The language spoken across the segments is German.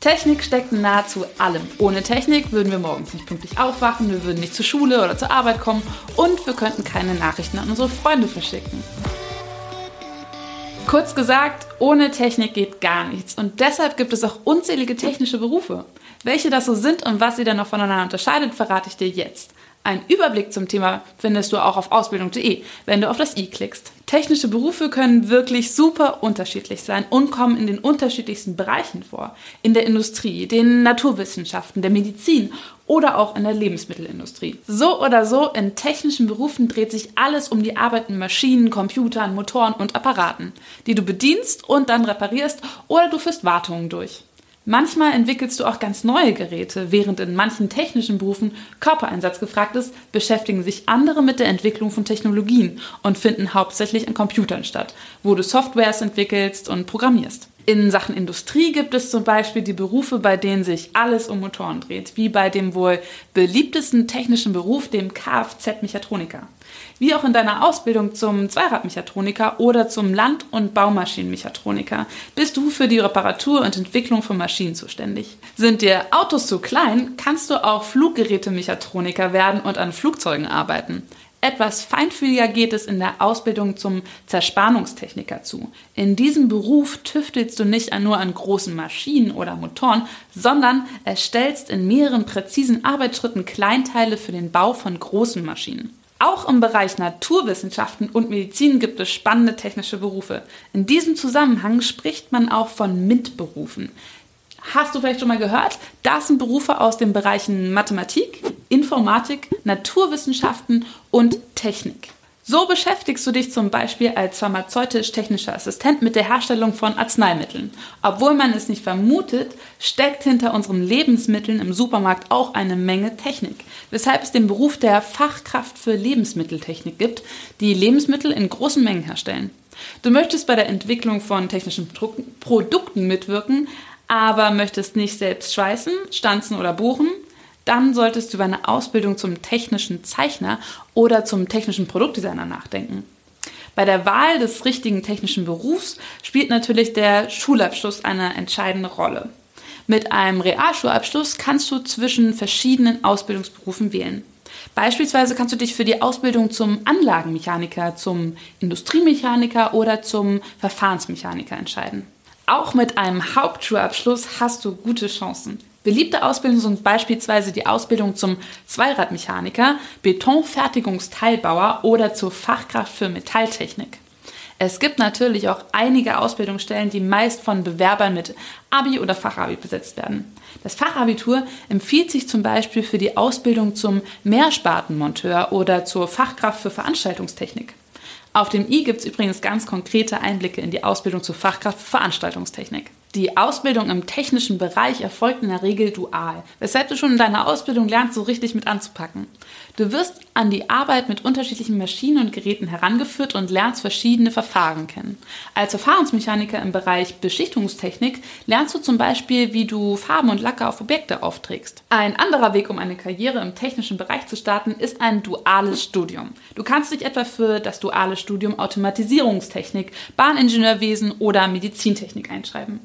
Technik steckt in nahezu allem. Ohne Technik würden wir morgens nicht pünktlich aufwachen, wir würden nicht zur Schule oder zur Arbeit kommen und wir könnten keine Nachrichten an unsere Freunde verschicken. Kurz gesagt, ohne Technik geht gar nichts und deshalb gibt es auch unzählige technische Berufe. Welche das so sind und was sie dann noch voneinander unterscheidet, verrate ich dir jetzt. Einen Überblick zum Thema findest du auch auf ausbildung.de, wenn du auf das i klickst. Technische Berufe können wirklich super unterschiedlich sein und kommen in den unterschiedlichsten Bereichen vor. In der Industrie, den Naturwissenschaften, der Medizin oder auch in der Lebensmittelindustrie. So oder so, in technischen Berufen dreht sich alles um die Arbeit mit Maschinen, Computern, Motoren und Apparaten, die du bedienst und dann reparierst oder du führst Wartungen durch. Manchmal entwickelst du auch ganz neue Geräte. Während in manchen technischen Berufen Körpereinsatz gefragt ist, beschäftigen sich andere mit der Entwicklung von Technologien und finden hauptsächlich an Computern statt, wo du Softwares entwickelst und programmierst. In Sachen Industrie gibt es zum Beispiel die Berufe, bei denen sich alles um Motoren dreht, wie bei dem wohl beliebtesten technischen Beruf, dem Kfz-Mechatroniker. Wie auch in deiner Ausbildung zum Zweiradmechatroniker oder zum Land- und Baumaschinenmechatroniker bist du für die Reparatur und Entwicklung von Maschinen zuständig. Sind dir Autos zu klein, kannst du auch Fluggerätemechatroniker werden und an Flugzeugen arbeiten. Etwas feinfühliger geht es in der Ausbildung zum Zerspannungstechniker zu. In diesem Beruf tüftelst du nicht nur an großen Maschinen oder Motoren, sondern erstellst in mehreren präzisen Arbeitsschritten Kleinteile für den Bau von großen Maschinen. Auch im Bereich Naturwissenschaften und Medizin gibt es spannende technische Berufe. In diesem Zusammenhang spricht man auch von MINT-Berufen. Hast du vielleicht schon mal gehört? Das sind Berufe aus den Bereichen Mathematik, Informatik, Naturwissenschaften und Technik. So beschäftigst du dich zum Beispiel als pharmazeutisch-technischer Assistent mit der Herstellung von Arzneimitteln. Obwohl man es nicht vermutet, steckt hinter unseren Lebensmitteln im Supermarkt auch eine Menge Technik, weshalb es den Beruf der Fachkraft für Lebensmitteltechnik gibt, die Lebensmittel in großen Mengen herstellen. Du möchtest bei der Entwicklung von technischen Produkten mitwirken, aber möchtest nicht selbst schweißen, stanzen oder buchen, dann solltest du über eine Ausbildung zum technischen Zeichner oder zum technischen Produktdesigner nachdenken. Bei der Wahl des richtigen technischen Berufs spielt natürlich der Schulabschluss eine entscheidende Rolle. Mit einem Realschulabschluss kannst du zwischen verschiedenen Ausbildungsberufen wählen. Beispielsweise kannst du dich für die Ausbildung zum Anlagenmechaniker, zum Industriemechaniker oder zum Verfahrensmechaniker entscheiden. Auch mit einem Hauptschulabschluss hast du gute Chancen. Beliebte Ausbildungen sind beispielsweise die Ausbildung zum Zweiradmechaniker, Betonfertigungsteilbauer oder zur Fachkraft für Metalltechnik. Es gibt natürlich auch einige Ausbildungsstellen, die meist von Bewerbern mit Abi oder Fachabi besetzt werden. Das Fachabitur empfiehlt sich zum Beispiel für die Ausbildung zum Mehrspartenmonteur oder zur Fachkraft für Veranstaltungstechnik. Auf dem i gibt es übrigens ganz konkrete Einblicke in die Ausbildung zur Fachkraft für Veranstaltungstechnik. Die Ausbildung im technischen Bereich erfolgt in der Regel dual, weshalb du schon in deiner Ausbildung lernst, so richtig mit anzupacken. Du wirst an die Arbeit mit unterschiedlichen Maschinen und Geräten herangeführt und lernst verschiedene Verfahren kennen. Als Verfahrensmechaniker im Bereich Beschichtungstechnik lernst du zum Beispiel, wie du Farben und Lacke auf Objekte aufträgst. Ein anderer Weg, um eine Karriere im technischen Bereich zu starten, ist ein duales Studium. Du kannst dich etwa für das duale Studium Automatisierungstechnik, Bahningenieurwesen oder Medizintechnik einschreiben.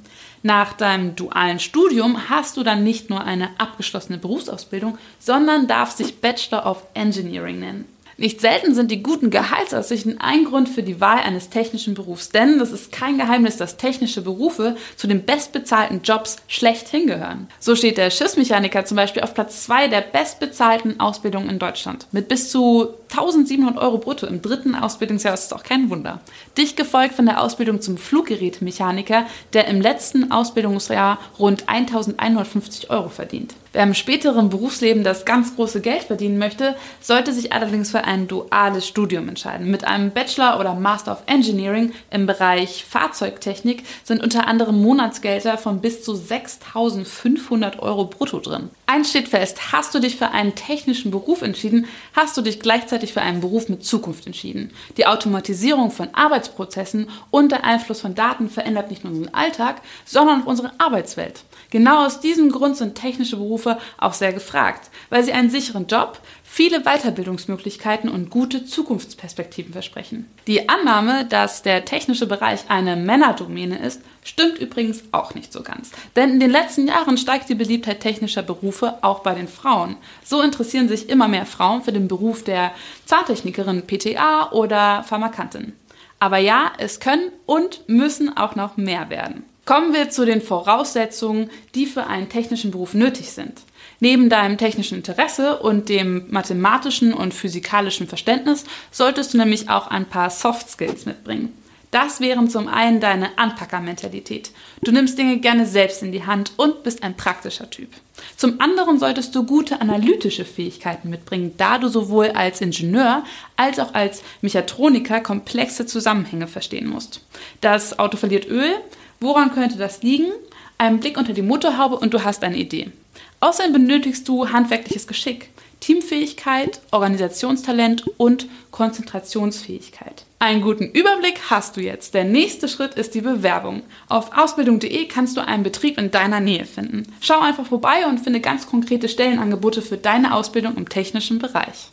Nach deinem dualen Studium hast du dann nicht nur eine abgeschlossene Berufsausbildung, sondern darfst dich Bachelor of Engineering nennen. Nicht selten sind die guten Gehaltsaussichten ein Grund für die Wahl eines technischen Berufs, denn es ist kein Geheimnis, dass technische Berufe zu den bestbezahlten Jobs schlechthin gehören. So steht der Schiffsmechaniker zum Beispiel auf Platz 2 der bestbezahlten Ausbildungen in Deutschland. Mit bis zu 1700 Euro brutto im dritten Ausbildungsjahr ist es auch kein Wunder. Dicht gefolgt von der Ausbildung zum Fluggerätemechaniker, der im letzten Ausbildungsjahr rund 1150 Euro verdient. Wer im späteren Berufsleben das ganz große Geld verdienen möchte, sollte sich allerdings für ein duales Studium entscheiden. Mit einem Bachelor oder Master of Engineering im Bereich Fahrzeugtechnik sind unter anderem Monatsgelder von bis zu 6500 Euro brutto drin. Eins steht fest, hast du dich für einen technischen Beruf entschieden, hast du dich gleichzeitig für einen Beruf mit Zukunft entschieden. Die Automatisierung von Arbeitsprozessen und der Einfluss von Daten verändert nicht nur unseren Alltag, sondern auch unsere Arbeitswelt. Genau aus diesem Grund sind technische Berufe auch sehr gefragt, weil sie einen sicheren Job, viele Weiterbildungsmöglichkeiten und gute Zukunftsperspektiven versprechen. Die Annahme, dass der technische Bereich eine Männerdomäne ist, stimmt übrigens auch nicht so ganz. Denn in den letzten Jahren steigt die Beliebtheit technischer Berufe auch bei den Frauen. So interessieren sich immer mehr Frauen für den Beruf der Zahntechnikerin PTA oder Pharmakantin. Aber ja, es können und müssen auch noch mehr werden. Kommen wir zu den Voraussetzungen, die für einen technischen Beruf nötig sind. Neben deinem technischen Interesse und dem mathematischen und physikalischen Verständnis solltest du nämlich auch ein paar Soft Skills mitbringen. Das wären zum einen deine Anpackermentalität. Du nimmst Dinge gerne selbst in die Hand und bist ein praktischer Typ. Zum anderen solltest du gute analytische Fähigkeiten mitbringen, da du sowohl als Ingenieur als auch als Mechatroniker komplexe Zusammenhänge verstehen musst. Das Auto verliert Öl, Woran könnte das liegen? Ein Blick unter die Motorhaube und du hast eine Idee. Außerdem benötigst du handwerkliches Geschick, Teamfähigkeit, Organisationstalent und Konzentrationsfähigkeit. Einen guten Überblick hast du jetzt. Der nächste Schritt ist die Bewerbung. Auf ausbildung.de kannst du einen Betrieb in deiner Nähe finden. Schau einfach vorbei und finde ganz konkrete Stellenangebote für deine Ausbildung im technischen Bereich.